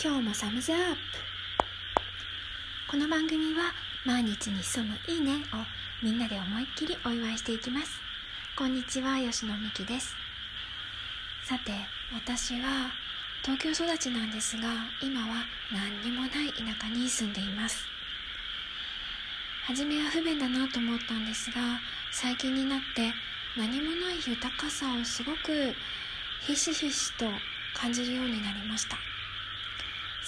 今日もサムズアップ。この番組は毎日に潜むいいねをみんなで思いっきりお祝いしていきます。こんにちは吉野美希です。さて私は東京育ちなんですが今は何にもない田舎に住んでいます。初めは不便だなと思ったんですが最近になって何もない豊かさをすごくひしひしと感じるようになりました。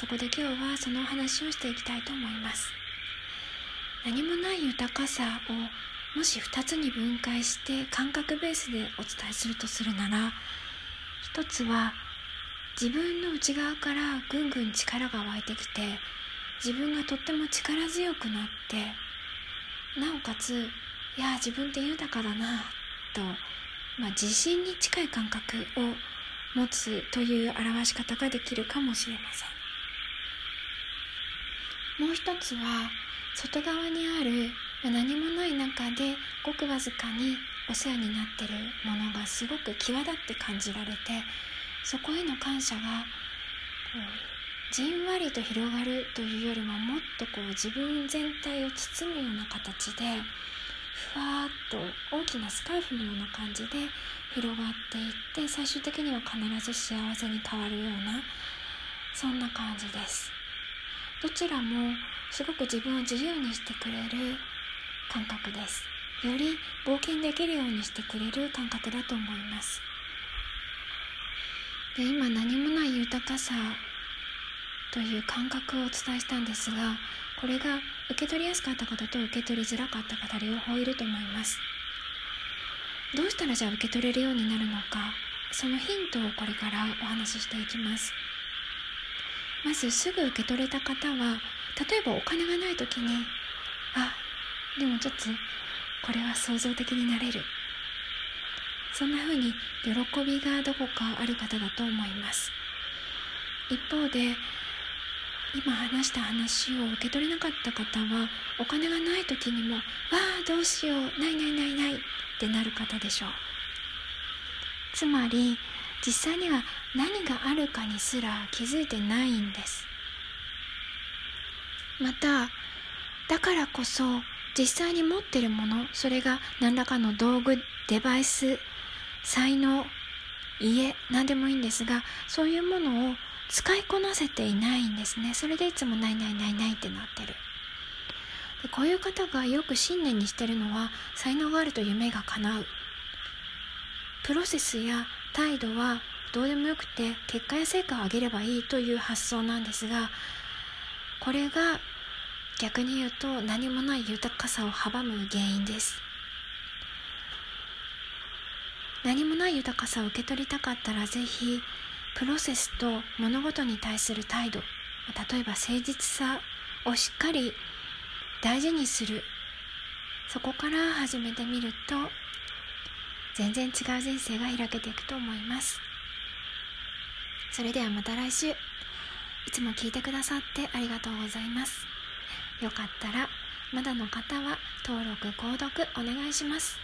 そこで今日はそのお話をしていきたいと思います。何もない豊かさをもし2つに分解して感覚ベースでお伝えするとするなら一つは自分の内側からぐんぐん力が湧いてきて自分がとっても力強くなってなおかついや自分って豊かだなと、まあ、自信に近い感覚を持つという表し方ができるかもしれません。もう一つは外側にある何もない中でごくわずかにお世話になってるものがすごく際立って感じられてそこへの感謝がこうじんわりと広がるというよりももっとこう自分全体を包むような形でふわーっと大きなスカーフのような感じで広がっていって最終的には必ず幸せに変わるようなそんな感じです。どちらもすごく自分を自由にしてくれる感覚です。より冒険できるようにしてくれる感覚だと思います。で今何もない豊かさという感覚をお伝えしたんですがこれが受け取りやすかった方と受け取りづらかった方両方いると思います。どうしたらじゃあ受け取れるようになるのかそのヒントをこれからお話ししていきます。まずすぐ受け取れた方は例えばお金がない時にあでもちょっとこれは創造的になれる。そんな風に喜びがどこかある方だと思います。一方で今話した話を受け取れなかった方はお金がない時にも「わあどうしようないないないない」ってなる方でしょう。つまり実際には何があるかにすら気づいてないんです。まただからこそ実際に持ってるものそれが何らかの道具デバイス才能家何でもいいんですがそういうものを使いこなせていないんですね。それでいつもないないないないってなってる。でこういう方がよく信念にしてるのは才能があると夢が叶う。プロセスや態度はどうでもよくて結果や成果を上げればいいという発想なんですがこれが逆に言うと何もない豊かさを阻む原因です。何もない豊かさを受け取りたかったらぜひプロセスと物事に対する態度例えば誠実さをしっかり大事にする。そこから始めてみると全然違う人生が開けていくと思います。それではまた来週。いつも聞いてくださってありがとうございます。よかったらまだの方は登録購読お願いします。